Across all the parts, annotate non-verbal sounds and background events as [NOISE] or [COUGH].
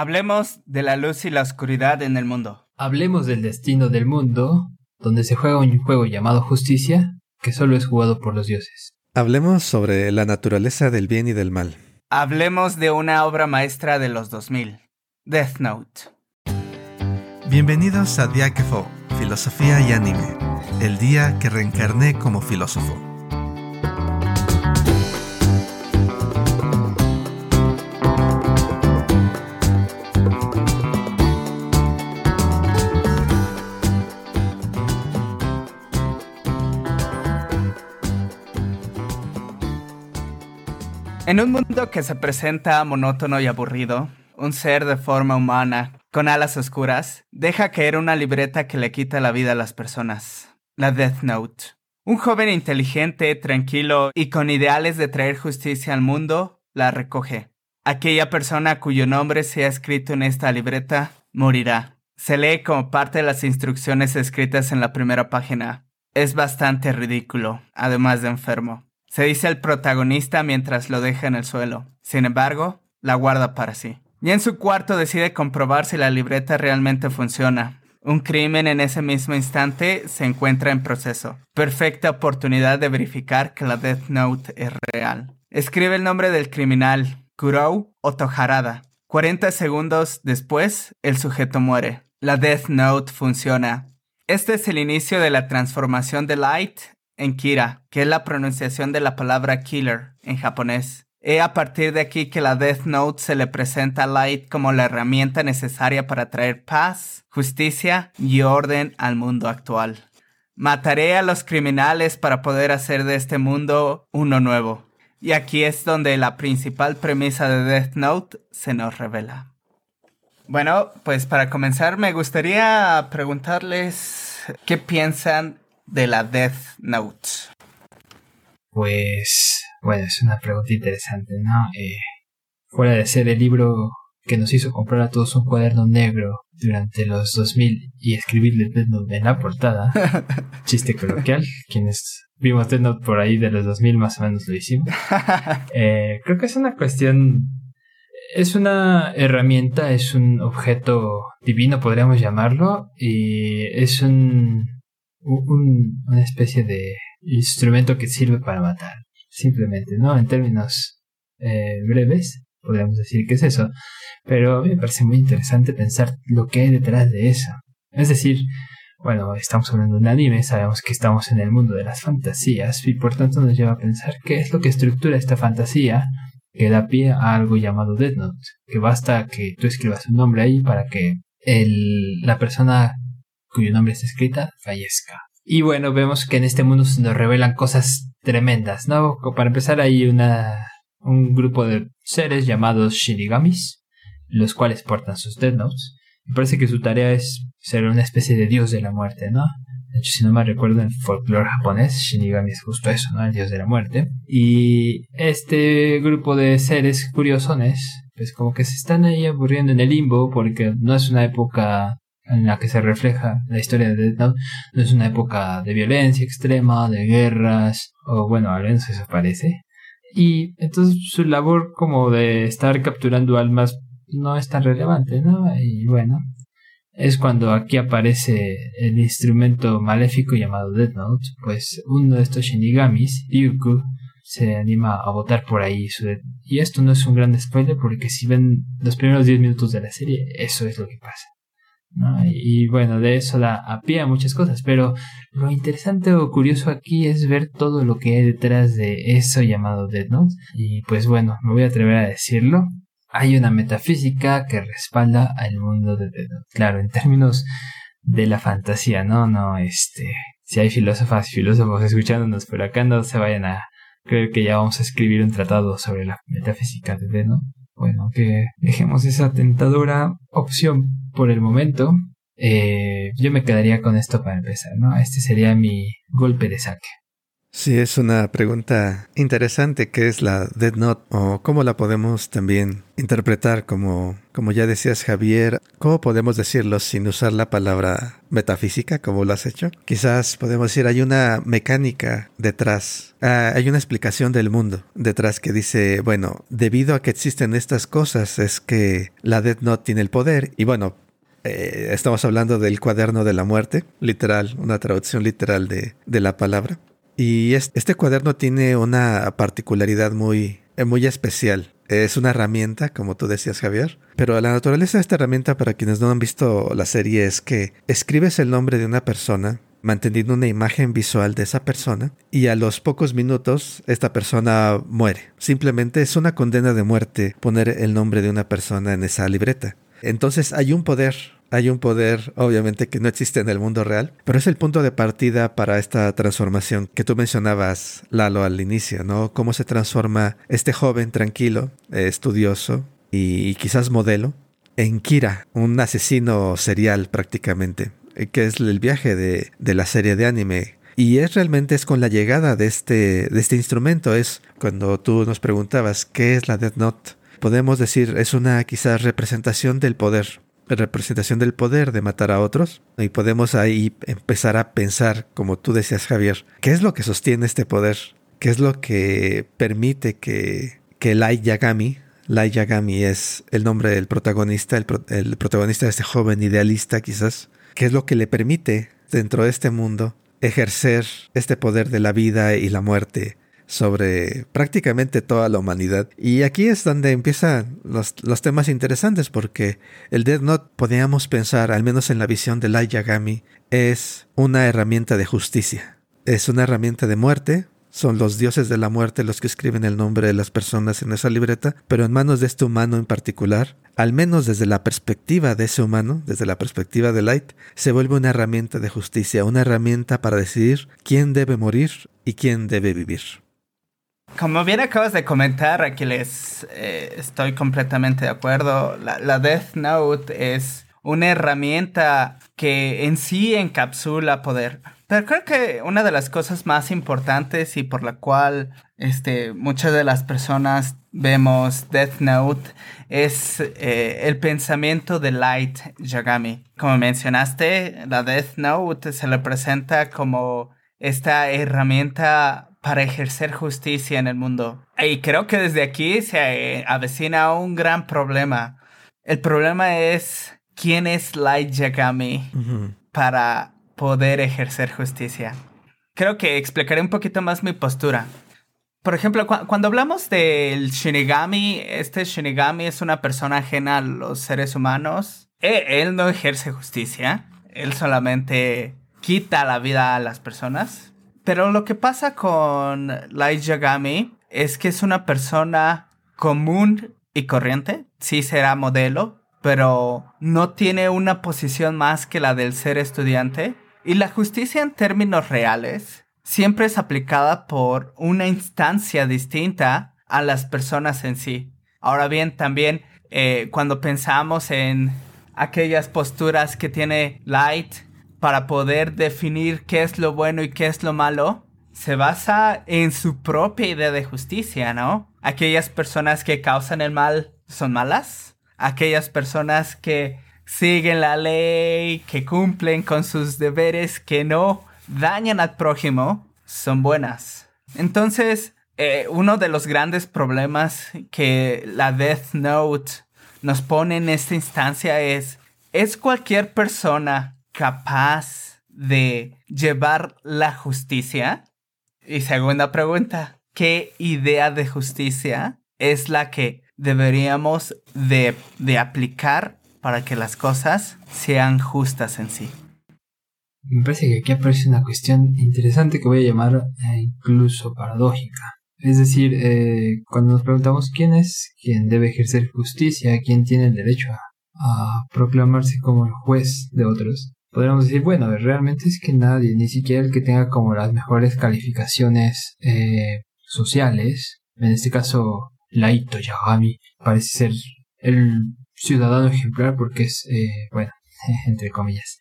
Hablemos de la luz y la oscuridad en el mundo. Hablemos del destino del mundo, donde se juega un juego llamado Justicia, que solo es jugado por los dioses. Hablemos sobre la naturaleza del bien y del mal. Hablemos de una obra maestra de los 2000, Death Note. Bienvenidos a Diáquefo, Filosofía y Anime, el día que reencarné como filósofo. En un mundo que se presenta monótono y aburrido, un ser de forma humana, con alas oscuras, deja caer una libreta que le quita la vida a las personas. La Death Note. Un joven inteligente, tranquilo y con ideales de traer justicia al mundo, la recoge. Aquella persona cuyo nombre se ha escrito en esta libreta morirá. Se lee como parte de las instrucciones escritas en la primera página. Es bastante ridículo, además de enfermo. Se dice el protagonista mientras lo deja en el suelo. Sin embargo, la guarda para sí. Y en su cuarto decide comprobar si la libreta realmente funciona. Un crimen en ese mismo instante se encuentra en proceso. Perfecta oportunidad de verificar que la Death Note es real. Escribe el nombre del criminal, Kurou Otoharada. 40 segundos después, el sujeto muere. La Death Note funciona. Este es el inicio de la transformación de Light en Kira, que es la pronunciación de la palabra killer en japonés. Es a partir de aquí que la Death Note se le presenta a Light como la herramienta necesaria para traer paz, justicia y orden al mundo actual. Mataré a los criminales para poder hacer de este mundo uno nuevo. Y aquí es donde la principal premisa de Death Note se nos revela. Bueno, pues para comenzar me gustaría preguntarles qué piensan de la Death Note? Pues, bueno, es una pregunta interesante, ¿no? Eh, fuera de ser el libro que nos hizo comprar a todos un cuaderno negro durante los 2000 y escribirle Death Note en la portada, [LAUGHS] chiste coloquial, quienes vimos Death Note por ahí de los 2000 más o menos lo hicimos. [LAUGHS] Eh, creo que es una cuestión, es una herramienta, es un objeto divino, podríamos llamarlo, y es un un, una especie de instrumento que sirve para matar, simplemente, ¿no? En términos eh, breves, podríamos decir que es eso, pero a me parece muy interesante pensar lo que hay detrás de eso. Es decir, bueno, estamos hablando de un anime, sabemos que estamos en el mundo de las fantasías y por tanto nos lleva a pensar qué es lo que estructura esta fantasía que da pie a algo llamado Death Note, que basta que tú escribas un nombre ahí para que el, la persona cuyo nombre está escrita fallezca. Y bueno, vemos que en este mundo se nos revelan cosas tremendas, ¿no? Para empezar hay una, un grupo de seres llamados Shinigamis, los cuales portan sus Death Notes. Me parece que su tarea es ser una especie de dios de la muerte, ¿no? De hecho, si no me recuerdo, en folclore japonés, Shinigami es justo eso, ¿no? El dios de la muerte. Y este grupo de seres curiosones, pues como que se están ahí aburriendo en el limbo porque no es una época en la que se refleja la historia de Death Note no es una época de violencia extrema, de guerras, o bueno, al menos eso. Y entonces su labor como de estar capturando almas no es tan relevante, ¿no? Y bueno, es cuando aquí aparece el instrumento maléfico llamado Death Note, pues uno de estos shinigamis, Ryuku, se anima a votar por ahí su Y esto no es un gran spoiler porque si ven los primeros 10 minutos de la serie, eso es lo que pasa. Y, bueno, de eso da a pie a muchas cosas, pero lo interesante o curioso aquí es ver todo lo que hay detrás de eso llamado Dead Note. Y pues bueno, me voy a atrever a decirlo. Hay una metafísica que respalda al mundo de Dead Note. Claro, en términos de la fantasía, ¿no? No, este. Si hay filósofas y filósofos escuchándonos, pero acá no se vayan a creer que ya vamos a escribir un tratado sobre la metafísica de Dead Note bueno, que dejemos esa tentadora opción por el momento. Eh, yo me quedaría con esto para empezar, ¿no? Este sería mi golpe de saque. Sí, es una pregunta interesante, ¿qué es la Dead Note? O cómo la podemos también interpretar como, como ya decías Javier, ¿cómo podemos decirlo sin usar la palabra metafísica como lo has hecho? Quizás podemos decir hay una mecánica detrás, ah, hay una explicación del mundo detrás que dice, bueno, debido a que existen estas cosas es que la Dead Note tiene el poder y bueno, eh, estamos hablando del cuaderno de la muerte, literal, una traducción literal de, de la palabra. Y este cuaderno tiene una particularidad muy, eh, muy especial. Es una herramienta, como tú decías, Javier. Pero la naturaleza de esta herramienta, para quienes no han visto la serie, es que escribes el nombre de una persona, manteniendo una imagen visual de esa persona, y a los pocos minutos esta persona muere. Simplemente es una condena de muerte poner el nombre de una persona en esa libreta. Entonces hay un poder hay un poder, obviamente, que no existe en el mundo real, pero es el punto de partida para esta transformación que tú mencionabas, Lalo, al inicio, ¿no? Cómo se transforma este joven tranquilo, eh, estudioso y, quizás modelo en Kira, un asesino serial prácticamente, eh, que es el viaje de, de la serie de anime y es realmente es con la llegada de este, de este instrumento, es cuando tú nos preguntabas qué es la Death Note. Podemos decir, es una quizás representación del poder, representación del poder de matar a otros y podemos ahí empezar a pensar, como tú decías Javier, ¿qué es lo que sostiene este poder? ¿Qué es lo que permite que, que Lai Yagami, Lai Yagami es el nombre del protagonista, el, el protagonista de este joven idealista quizás, qué es lo que le permite dentro de este mundo ejercer este poder de la vida y la muerte sobre prácticamente toda la humanidad. Y aquí es donde empiezan los, temas interesantes porque el Dead Note podríamos pensar, al menos en la visión de Light Yagami, es una herramienta de justicia. Es una herramienta de muerte, son los dioses de la muerte los que escriben el nombre de las personas en esa libreta, pero en manos de este humano en particular, al menos desde la perspectiva de ese humano, desde la perspectiva de Light, se vuelve una herramienta de justicia, una herramienta para decidir quién debe morir y quién debe vivir. Como bien acabas de comentar, Aquiles, eh, estoy completamente de acuerdo. La, Death Note es una herramienta que en sí encapsula poder. Pero creo que una de las cosas más importantes y por la cual este, muchas de las personas vemos Death Note es eh, el pensamiento de Light Yagami. Como mencionaste, la Death Note se le presenta como esta herramienta para ejercer justicia en el mundo. Y creo que desde aquí se avecina un gran problema. El problema es quién es Light Yagami para poder ejercer justicia. Creo que explicaré un poquito más mi postura. Por ejemplo, cuando hablamos del Shinigami, este Shinigami es una persona ajena a los seres humanos. E, él no ejerce justicia, él solamente quita la vida a las personas. Pero lo que pasa con Light Yagami es que es una persona común y corriente. Sí será modelo, pero no tiene una posición más que la del ser estudiante. Y la justicia en términos reales siempre es aplicada por una instancia distinta a las personas en sí. Ahora bien, también eh, cuando pensamos en aquellas posturas que tiene Light para poder definir qué es lo bueno y qué es lo malo, se basa en su propia idea de justicia, ¿no? Aquellas personas que causan el mal son malas. Aquellas personas que siguen la ley, que cumplen con sus deberes, que no dañan al prójimo, son buenas. Entonces, eh, uno de los grandes problemas que la Death Note nos pone en esta instancia es, ¿es cualquier persona capaz de llevar la justicia? Y segunda pregunta, ¿qué idea de justicia es la que deberíamos de, aplicar para que las cosas sean justas en sí? Me parece que aquí aparece una cuestión interesante que voy a llamar eh, incluso paradójica. Es decir, eh, cuando nos preguntamos quién es quien debe ejercer justicia, quién tiene el derecho a proclamarse como el juez de otros, podríamos decir, bueno, realmente es que nadie, ni siquiera el que tenga como las mejores calificaciones eh, sociales, en este caso Laito Yagami, parece ser el ciudadano ejemplar porque es, eh, bueno, [LAUGHS] entre comillas.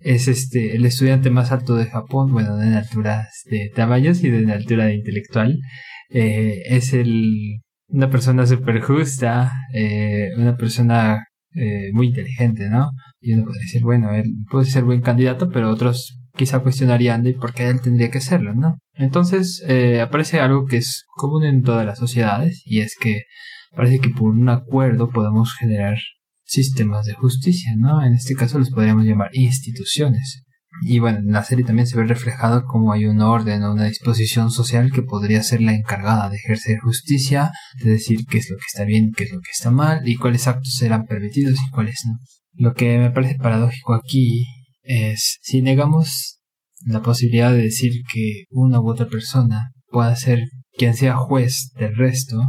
Es este el estudiante más alto de Japón, bueno, en alturas de tamaños y en altura de intelectual. Eh, es el una persona súper justa, eh, una persona muy inteligente, ¿no? Y uno puede decir, bueno, él puede ser buen candidato, pero otros quizá cuestionarían de por qué él tendría que serlo, ¿no? Entonces eh, aparece algo que es común en todas las sociedades y es que parece que por un acuerdo podemos generar sistemas de justicia, ¿no? En este caso los podríamos llamar instituciones. Y bueno, en la serie también se ve reflejado como hay un orden o una disposición social que podría ser la encargada de ejercer justicia, de decir qué es lo que está bien, qué es lo que está mal y cuáles actos serán permitidos y cuáles no. Lo que me parece paradójico aquí es si negamos la posibilidad de decir que una u otra persona pueda ser quien sea juez del resto,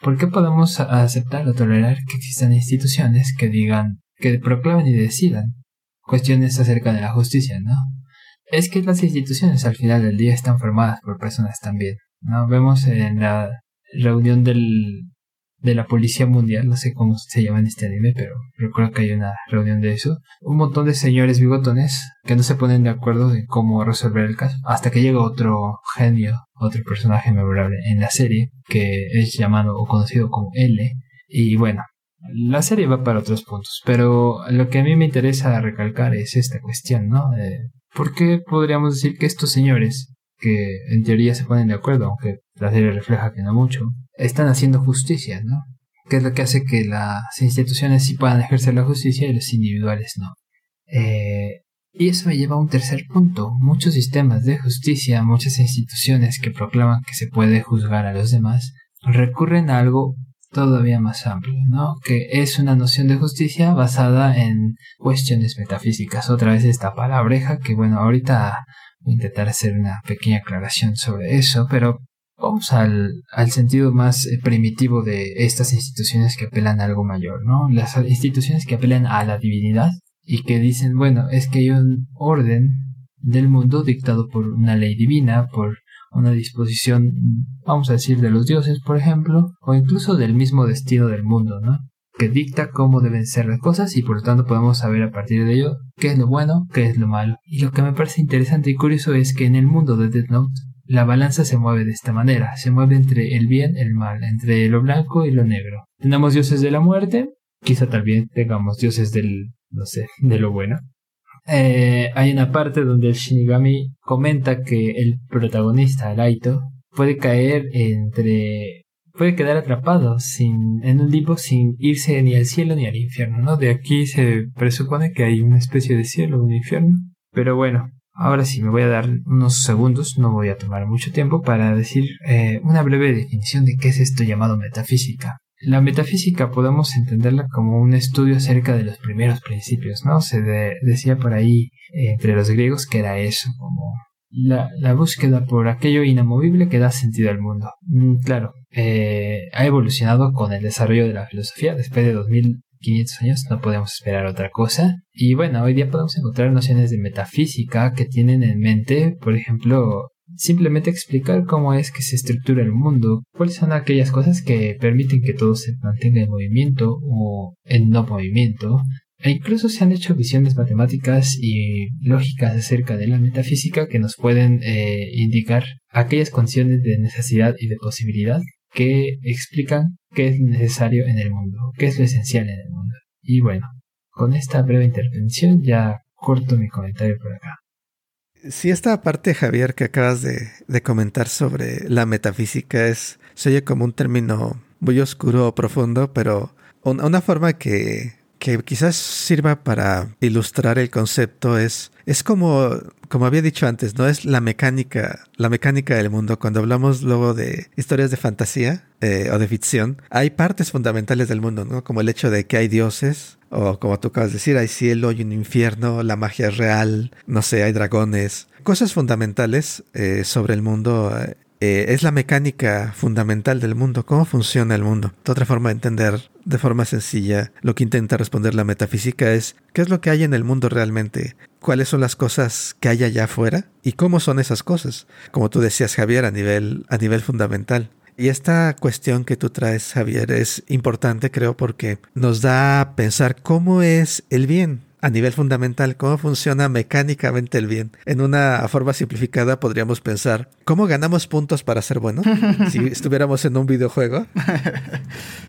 ¿por qué podemos aceptar o tolerar que existan instituciones que digan, que proclamen y decidan cuestiones acerca de la justicia, ¿no? Es que las instituciones al final del día están formadas por personas también, ¿no? Vemos en la reunión del, de la Policía Mundial, no sé cómo se llama en este anime, pero recuerdo que hay una reunión de eso. Un montón de señores bigotones que no se ponen de acuerdo de cómo resolver el caso, hasta que llega otro genio, otro personaje memorable en la serie, que es llamado o conocido como L, y bueno, la serie va para otros puntos, pero lo que a mí me interesa recalcar es esta cuestión, ¿no? ¿Por qué podríamos decir que estos señores, que en teoría se ponen de acuerdo, aunque la serie refleja que no mucho, están haciendo justicia, ¿no? ¿Qué es lo que hace que las instituciones sí puedan ejercer la justicia y los individuales no? Eh, y eso me lleva a un tercer punto. Muchos sistemas de justicia, muchas instituciones que proclaman que se puede juzgar a los demás, recurren a algo todavía más amplio, ¿no? Que es una noción de justicia basada en cuestiones metafísicas. Otra vez esta palabreja que, bueno, ahorita intentar hacer una pequeña aclaración sobre eso, pero vamos al, al sentido más eh, primitivo de estas instituciones que apelan a algo mayor, ¿no? Las instituciones que apelan a la divinidad y que dicen, bueno, es que hay un orden del mundo dictado por una ley divina, por una disposición, vamos a decir, de los dioses, por ejemplo, o incluso del mismo destino del mundo, ¿no? Que dicta cómo deben ser las cosas y por lo tanto podemos saber a partir de ello qué es lo bueno, qué es lo malo. Y lo que me parece interesante y curioso es que en el mundo de Death Note la balanza se mueve de esta manera, se mueve entre el bien y el mal, entre lo blanco y lo negro. Tenemos dioses de la muerte, quizá también tengamos dioses del, no sé, de lo bueno. Eh, hay una parte donde el Shinigami comenta que el protagonista, Laito, puede caer entre puede quedar atrapado sin, en un limbo sin irse ni al cielo ni al infierno, ¿no? De aquí se presupone que hay una especie de cielo un infierno. Pero bueno, ahora sí me voy a dar unos segundos, no voy a tomar mucho tiempo para decir eh, una breve definición de qué es esto llamado metafísica. La metafísica podemos entenderla como un estudio acerca de los primeros principios, ¿no? Se decía por ahí eh, entre los griegos que era eso, como la, la, búsqueda por aquello inamovible que da sentido al mundo. Mm, claro, eh, ha evolucionado con el desarrollo de la filosofía. Después de 2500 años no podemos esperar otra cosa. Y bueno, hoy día podemos encontrar nociones de metafísica que tienen en mente, por ejemplo, simplemente explicar cómo es que se estructura el mundo, cuáles son aquellas cosas que permiten que todo se mantenga en movimiento o en no movimiento, e incluso se han hecho visiones matemáticas y lógicas acerca de la metafísica que nos pueden eh, indicar aquellas condiciones de necesidad y de posibilidad que explican qué es necesario en el mundo, qué es lo esencial en el mundo. Y bueno, con esta breve intervención ya corto mi comentario por acá. Si esta parte, Javier, que acabas de, comentar sobre la metafísica es, se oye como un término muy oscuro o profundo, pero una forma que, que quizás sirva para ilustrar el concepto es, es como, como había dicho antes, no es la mecánica, la mecánica del mundo. Cuando hablamos luego de historias de fantasía eh, o de ficción, hay partes fundamentales del mundo, ¿no? Como el hecho de que hay dioses, o como tú acabas de decir, hay cielo y un infierno, la magia es real, no sé, hay dragones. Cosas fundamentales eh, sobre el mundo eh, es la mecánica fundamental del mundo, cómo funciona el mundo. Otra forma de entender de forma sencilla lo que intenta responder la metafísica es qué es lo que hay en el mundo realmente, cuáles son las cosas que hay allá afuera y cómo son esas cosas, como tú decías Javier, a nivel, a nivel fundamental. Y esta cuestión que tú traes, Javier, es importante, creo, porque nos da a pensar cómo es el bien. A nivel fundamental cómo funciona mecánicamente el bien. En una forma simplificada podríamos pensar, ¿cómo ganamos puntos para ser buenos? si [LAUGHS] estuviéramos en un videojuego.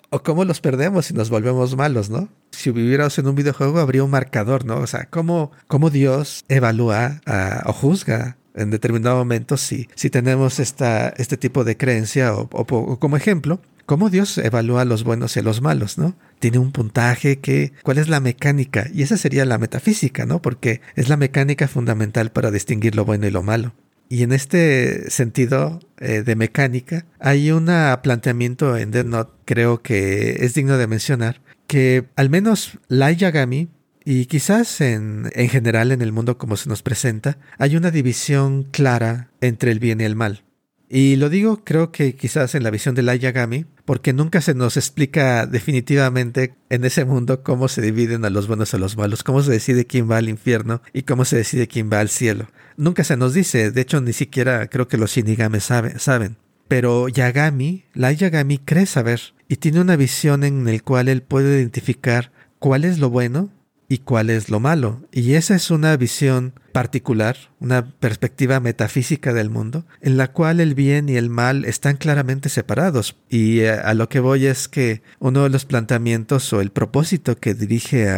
o cómo los perdemos si nos volvemos malos, ¿no? Si viviéramos en un videojuego habría un marcador, ¿no? O sea, ¿cómo, cómo Dios evalúa o juzga en determinado momento si, si tenemos esta, este tipo de creencia o, o como ejemplo, cómo Dios evalúa los buenos y a los malos, ¿no? Tiene un puntaje que, ¿cuál es la mecánica? Y esa sería la metafísica, ¿no? Porque es la mecánica fundamental para distinguir lo bueno y lo malo. Y en este sentido eh, de mecánica, hay un planteamiento en Dead Note, creo que es digno de mencionar, que al menos Lai Yagami, y quizás en, en general en el mundo como se nos presenta, hay una división clara entre el bien y el mal. Y lo digo creo que quizás en la visión de la Yagami, porque nunca se nos explica definitivamente en ese mundo cómo se dividen a los buenos y a los malos, cómo se decide quién va al infierno y cómo se decide quién va al cielo. Nunca se nos dice, de hecho ni siquiera creo que los Shinigami saben. Pero Yagami, la Yagami cree saber y tiene una visión en la cual él puede identificar cuál es lo bueno y cuál es lo malo. Y esa es una visión particular, una perspectiva metafísica del mundo, en la cual el bien y el mal están claramente separados. Y eh, a, lo que voy es que uno de los planteamientos o el propósito que dirige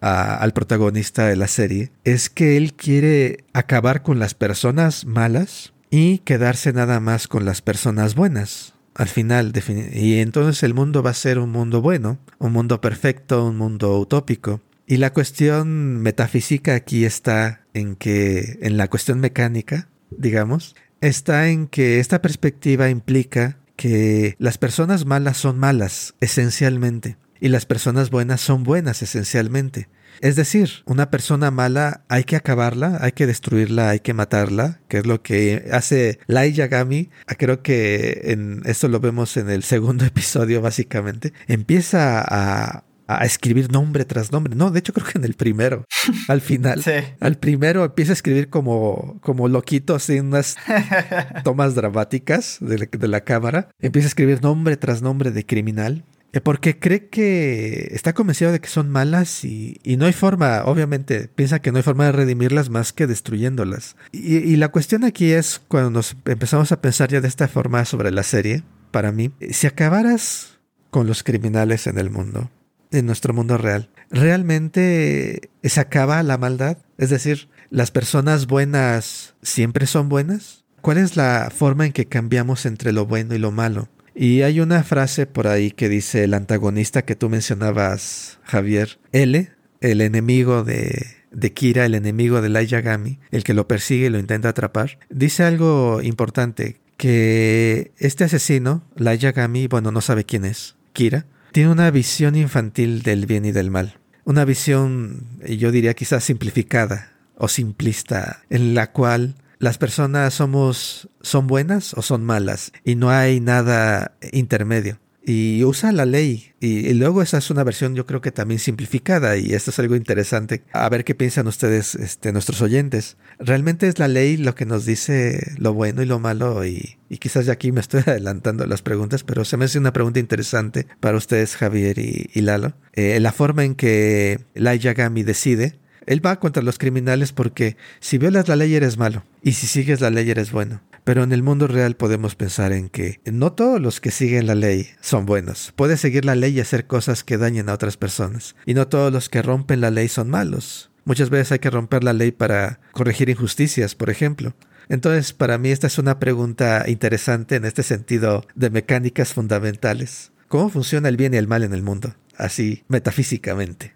al protagonista de la serie es que él quiere acabar con las personas malas y quedarse nada más con las personas buenas al final. Y entonces el mundo va a ser un mundo bueno, un mundo perfecto, un mundo utópico. Y la cuestión metafísica aquí está en que, en la cuestión mecánica, digamos, está en que esta perspectiva implica que las personas malas son malas, esencialmente, y las personas buenas son buenas, esencialmente. Es decir, una persona mala hay que acabarla, hay que destruirla, hay que matarla, que es lo que hace Lai Yagami. Ah, creo que en esto lo vemos en el segundo [LAUGHS] episodio, básicamente. Empieza a, a escribir nombre tras nombre. No, de hecho creo que en el primero, al final, [LAUGHS] sí. al primero empieza a escribir como, como loquito, así unas [LAUGHS] tomas dramáticas de la, cámara. Empieza a escribir nombre tras nombre de criminal. Eh, porque cree que está convencido de que son malas y, no hay forma, obviamente, piensa que no hay forma de redimirlas más que destruyéndolas. Y, y la cuestión aquí es cuando nos empezamos a pensar ya de esta forma sobre la serie, para mí, si acabaras con los criminales en el mundo, en nuestro mundo real. ¿Realmente se acaba la maldad? Es decir, ¿las personas buenas siempre son buenas? ¿Cuál es la forma en que cambiamos entre lo bueno y lo malo? Y hay una frase por ahí que dice el antagonista que tú mencionabas, Javier, L, el enemigo de, de Kira, el enemigo de Lai Yagami, el que lo persigue y lo intenta atrapar, dice algo importante, que este asesino, Lai Yagami, bueno, no sabe quién es, Kira, tiene una visión infantil del bien y del mal. Una visión, yo diría quizás simplificada o simplista, en la cual las personas somos, son buenas o son malas y no hay nada intermedio y usa la ley. Y, luego esa es una versión yo creo que también simplificada y esto es algo interesante. A ver qué piensan ustedes, este, nuestros oyentes. Realmente es la ley lo que nos dice lo bueno y lo malo y, quizás ya aquí me estoy [LAUGHS] adelantando las preguntas, pero se me hace una pregunta interesante para ustedes Javier y, Lalo. Eh, la forma en que Lai Yagami decide él va contra los criminales porque si violas la ley eres malo y si sigues la ley eres bueno. Pero en el mundo real podemos pensar en que no todos los que siguen la ley son buenos. Puedes seguir la ley y hacer cosas que dañen a otras personas. Y no todos los que rompen la ley son malos. Muchas veces hay que romper la ley para corregir injusticias, por ejemplo. Entonces, para mí esta es una pregunta interesante en este sentido de mecánicas fundamentales. ¿Cómo funciona el bien y el mal en el mundo? Así, metafísicamente.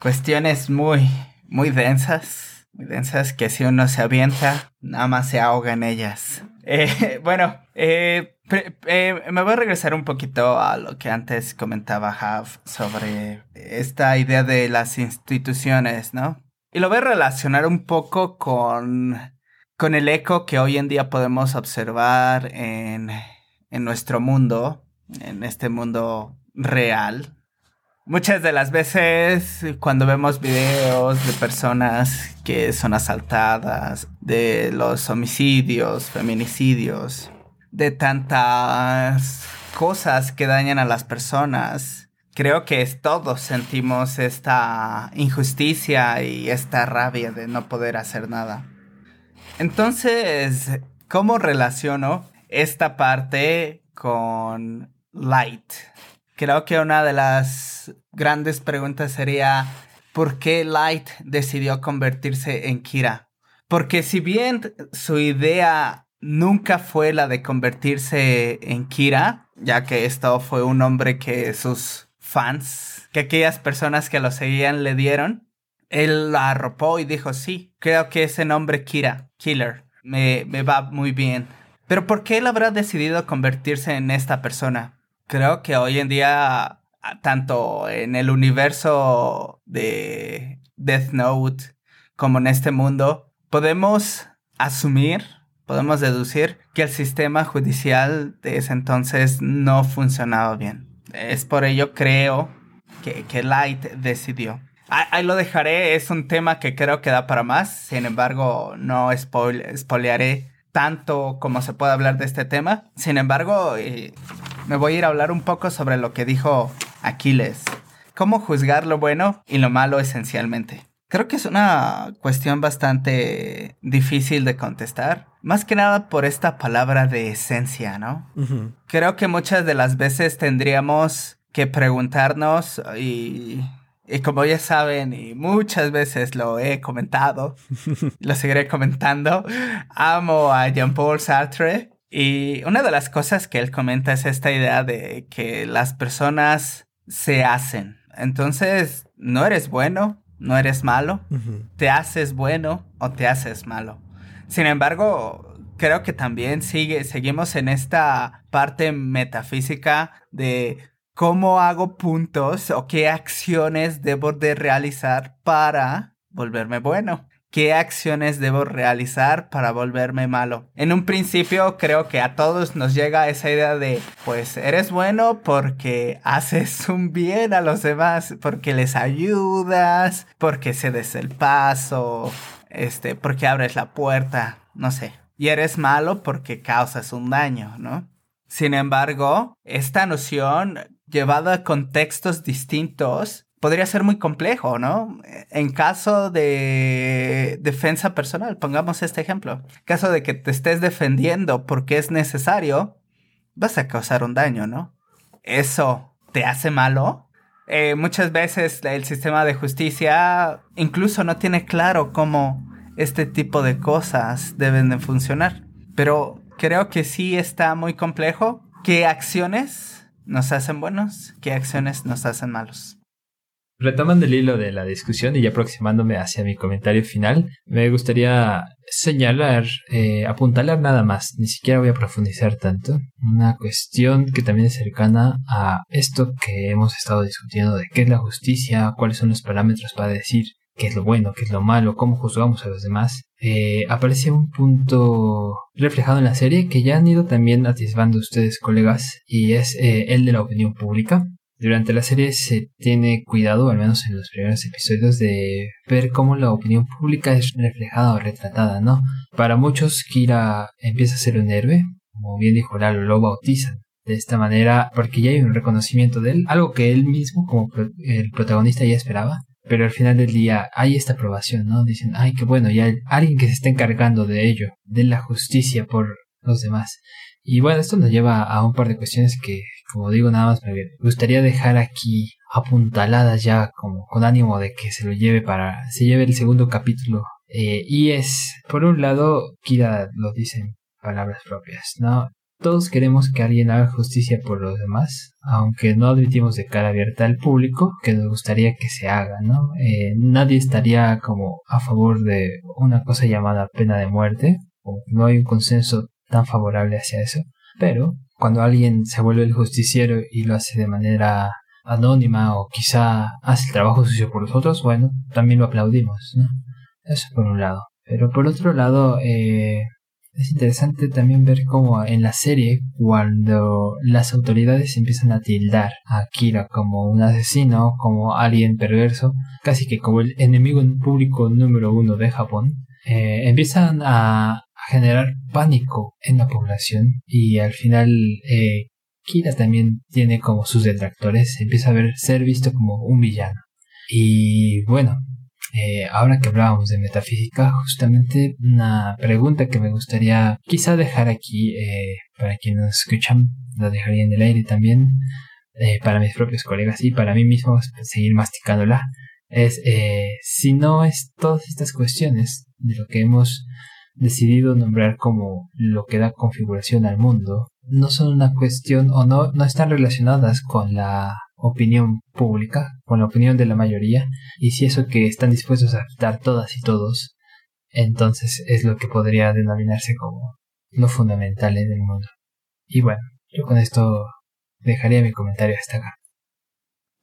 Cuestiones muy, muy densas muy densas que si uno se avienta, nada más se ahoga en ellas. Eh, [LAUGHS] bueno, eh, eh, me voy a regresar un poquito a lo que antes comentaba Hav sobre esta idea de las instituciones, ¿no? Y lo voy a relacionar un poco con, con el eco que hoy en día podemos observar en, en nuestro mundo, en este mundo real, Muchas de las veces cuando vemos videos de personas que son asaltadas, de los homicidios, feminicidios, de tantas cosas que dañan a las personas, creo que todos sentimos esta injusticia y esta rabia de no poder hacer nada. Entonces, ¿cómo relaciono esta parte con Light? Creo que una de las grandes preguntas sería, ¿por qué Light decidió convertirse en Kira? Porque si bien su idea nunca fue la de convertirse en Kira, ya que esto fue un nombre que sus fans, que aquellas personas que lo seguían le dieron, él la arropó y dijo, sí, creo que ese nombre Kira, Killer, me, me va muy bien. Pero ¿por qué él habrá decidido convertirse en esta persona? Creo que hoy en día, tanto en el universo de Death Note como en este mundo, podemos asumir, podemos deducir que el sistema judicial de ese entonces no funcionaba bien. Es por ello creo que, que Light decidió. Ahí lo dejaré, es un tema que creo que da para más, sin embargo no spoilearé tanto como se puede hablar de este tema. Sin embargo, eh, me voy a ir a hablar un poco sobre lo que dijo Aquiles. Cómo juzgar lo bueno y lo malo esencialmente. Creo que es una cuestión bastante difícil de contestar. Más que nada por esta palabra de esencia, ¿no? Creo que muchas de las veces tendríamos que preguntarnos y y como ya saben, y muchas veces lo he comentado, [LAUGHS] lo seguiré comentando, amo a Jean-Paul Sartre. Y una de las cosas que él comenta es esta idea de que las personas se hacen. Entonces, no eres bueno, no eres malo, te haces bueno o te haces malo. Sin embargo, creo que también sigue, seguimos en esta parte metafísica de cómo hago puntos o qué acciones debo de realizar para volverme bueno. ¿Qué acciones debo realizar para volverme malo? En un principio creo que a todos nos llega esa idea de, pues eres bueno porque haces [LAUGHS] un bien a los demás, porque les ayudas, porque cedes el paso, este, porque abres la puerta, no sé. Y eres malo porque causas un daño, ¿no? Sin embargo, esta noción llevada a contextos distintos podría ser muy complejo, ¿no? En caso de defensa personal, pongamos este ejemplo. En caso de que te estés defendiendo porque es necesario, vas a causar un daño, ¿no? ¿Eso te hace malo? Eh, muchas veces el sistema de justicia incluso no tiene claro cómo este tipo de cosas deben de funcionar. Pero creo que sí está muy complejo. ¿Qué acciones nos hacen buenos, qué acciones nos hacen malos. Retomando el hilo de la discusión y ya aproximándome hacia mi comentario final, me gustaría señalar, eh, apuntalar nada más, ni siquiera voy a profundizar tanto, una cuestión que también es cercana a esto que hemos estado discutiendo de qué es la justicia, cuáles son los parámetros para decir qué es lo bueno, qué es lo malo, cómo juzgamos a los demás, eh, aparece un punto reflejado en la serie que ya han ido también atisbando ustedes colegas y es eh, el de la opinión pública. Durante la serie se tiene cuidado, al menos en los primeros episodios, de ver cómo la opinión pública es reflejada o retratada, ¿no? Para muchos, Kira empieza a ser un héroe, como bien dijo Lalo, lo bautizan de esta manera porque ya hay un reconocimiento de él, algo que él mismo, como el protagonista, ya esperaba pero al final del día hay esta aprobación, ¿no? Dicen, ay, qué bueno, ya hay alguien que se está encargando de ello, de la justicia por los demás. Y bueno, esto nos lleva a un par de cuestiones que, como digo, nada más me gustaría dejar aquí apuntaladas ya como con ánimo de que se lo lleve para, se lleve el segundo capítulo. Eh, y es, por un lado, Kira lo dicen palabras propias, ¿no? Todos queremos que alguien haga justicia por los demás, aunque no admitimos de cara abierta al público que nos gustaría que se haga, ¿no? Eh, nadie estaría como a favor de una cosa llamada pena de muerte, o no hay un consenso tan favorable hacia eso, pero cuando alguien se vuelve el justiciero y lo hace de manera anónima o quizá hace el trabajo sucio por los otros, bueno, también lo aplaudimos, ¿no? Eso por un lado. Pero por otro lado, eh, es interesante también ver cómo en la serie, cuando las autoridades empiezan a tildar a Kira como un asesino, como alguien perverso, casi que como el enemigo público número uno de Japón, eh, empiezan a, generar pánico en la población y al final eh, Kira también tiene como sus detractores, empieza a ver ser visto como un villano. Y bueno, eh, ahora que hablábamos de metafísica, justamente una pregunta que me gustaría quizá dejar aquí eh, para quienes nos escuchan, la dejaría en el aire también, para mis propios colegas y para mí mismo seguir masticándola, es si no es todas estas cuestiones de lo que hemos decidido nombrar como lo que da configuración al mundo, no son una cuestión o no, no están relacionadas con la opinión pública, con la opinión de la mayoría, y si eso que están dispuestos a aceptar todas y todos, entonces es lo que podría denominarse como lo fundamental en el mundo. Y bueno, yo con esto dejaría mi comentario hasta acá.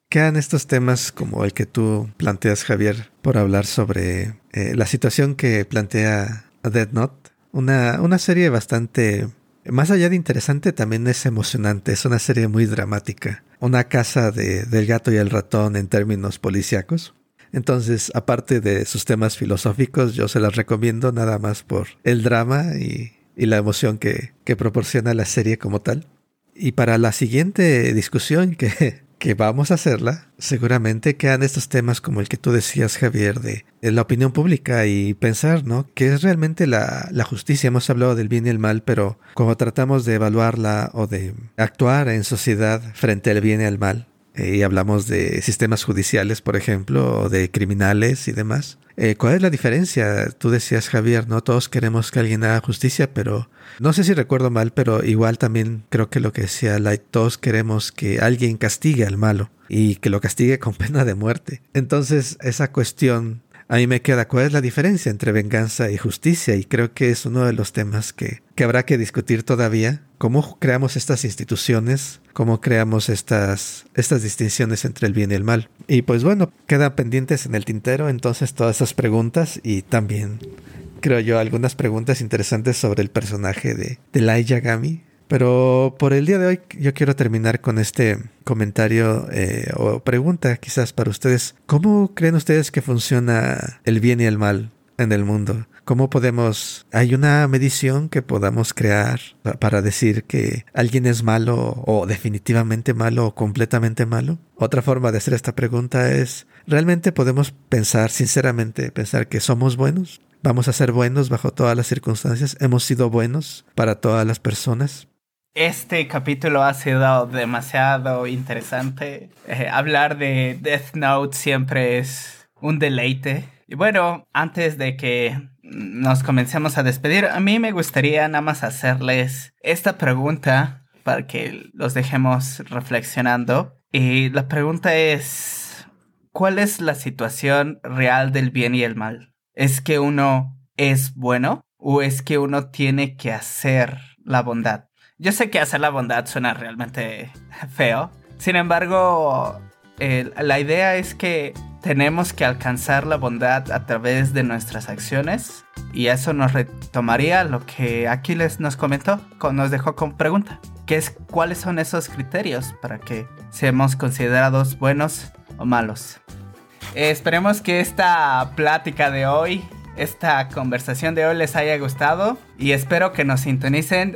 Quedan estos temas como el que tú planteas, Javier, por hablar sobre eh, la situación que plantea Dead Note. Una, una serie bastante más allá de interesante, también es emocionante. Es una serie muy dramática. Una casa de, del gato y el ratón en términos policíacos. Entonces, aparte de sus temas filosóficos, yo se las recomiendo nada más por el drama y, y la emoción que, que proporciona la serie como tal. Y para la siguiente discusión que que vamos a hacerla, seguramente quedan estos temas como el que tú decías, Javier, de, la opinión pública y pensar, ¿no? ¿Qué es realmente la, la, justicia? Hemos hablado del bien y el mal, pero cuando tratamos de evaluarla o de actuar en sociedad frente al bien y al mal, eh, y hablamos de sistemas judiciales, por ejemplo, o de criminales y demás. Eh, ¿Cuál es la diferencia? Tú decías, Javier, no todos queremos que alguien haga justicia, pero no sé si recuerdo mal, pero igual también creo que lo que decía Light, todos queremos que alguien castigue al malo y que lo castigue con [LAUGHS] pena de muerte. Entonces, esa cuestión a mí me queda cuál es la diferencia entre venganza y justicia y creo que es uno de los temas que, que habrá que discutir todavía. ¿Cómo creamos estas instituciones? ¿Cómo creamos estas, estas distinciones entre el bien y el mal? Y pues bueno, quedan pendientes en el tintero entonces todas esas preguntas y también creo yo algunas preguntas interesantes sobre el personaje de, de Lai Yagami pero por el día de hoy yo quiero terminar con este comentario eh, o pregunta quizás para ustedes. ¿Cómo creen ustedes que funciona el bien y el mal en el mundo? ¿Cómo podemos... ¿Hay una medición que podamos crear para decir que alguien es malo o definitivamente malo o completamente malo? Otra forma de hacer esta pregunta es, ¿realmente podemos pensar sinceramente, pensar que somos buenos? ¿Vamos a ser buenos bajo todas las circunstancias? ¿Hemos sido buenos para todas las personas? Este capítulo ha sido demasiado interesante. Eh, hablar de Death Note siempre es un deleite. Y bueno, antes de que nos comencemos a despedir, a mí me gustaría nada más hacerles esta pregunta para que los dejemos reflexionando. Y la pregunta es, ¿cuál es la situación real del bien y el mal? ¿Es que uno es bueno o es que uno tiene que hacer la bondad? Yo sé que hacer la bondad suena realmente [LAUGHS] feo. Sin embargo, la idea es que tenemos que alcanzar la bondad a través de nuestras acciones. Y eso nos retomaría lo que Aquiles nos comentó, nos dejó con pregunta. Que es cuáles son esos criterios para que seamos considerados buenos o malos. esperemos que esta plática de hoy, esta conversación de hoy les haya gustado y espero que nos sintonicen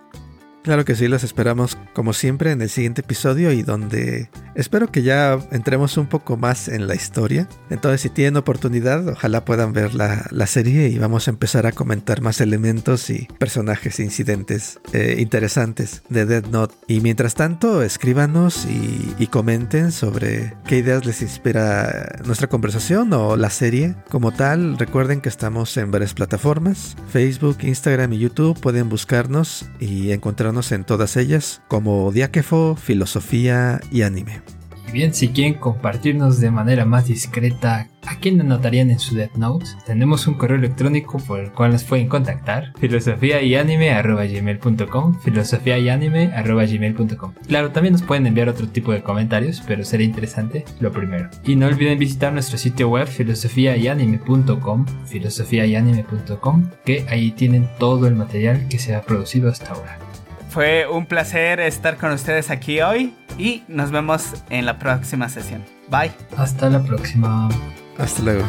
Claro que sí, los esperamos como siempre en el siguiente episodio y donde espero que ya entremos un poco más en la historia. Entonces si tienen oportunidad, ojalá puedan ver la, serie y vamos a empezar a comentar más elementos y personajes e incidentes eh, interesantes de Dead Note. Y mientras tanto, escríbanos y, y comenten sobre qué ideas les inspira nuestra conversación o la serie como tal. Recuerden que estamos en varias plataformas, Facebook, Instagram y YouTube. Pueden buscarnos y encontrar en todas ellas como Diáquefo, Filosofía y Anime. Y bien, si quieren compartirnos de manera más discreta a quién anotarían en su Death Note, tenemos un correo electrónico por el cual nos pueden contactar, filosofía y anime gmail.com, filosofía y anime gmail.com. Claro, también nos pueden enviar otro tipo de comentarios, pero sería interesante lo primero. Y no olviden visitar nuestro sitio web filosofiayanime.com, filosofiayanime.com, que ahí tienen todo el material que se ha producido hasta ahora. Fue un placer estar con ustedes aquí hoy y nos vemos en la próxima sesión. Bye. Hasta la próxima. Hasta luego.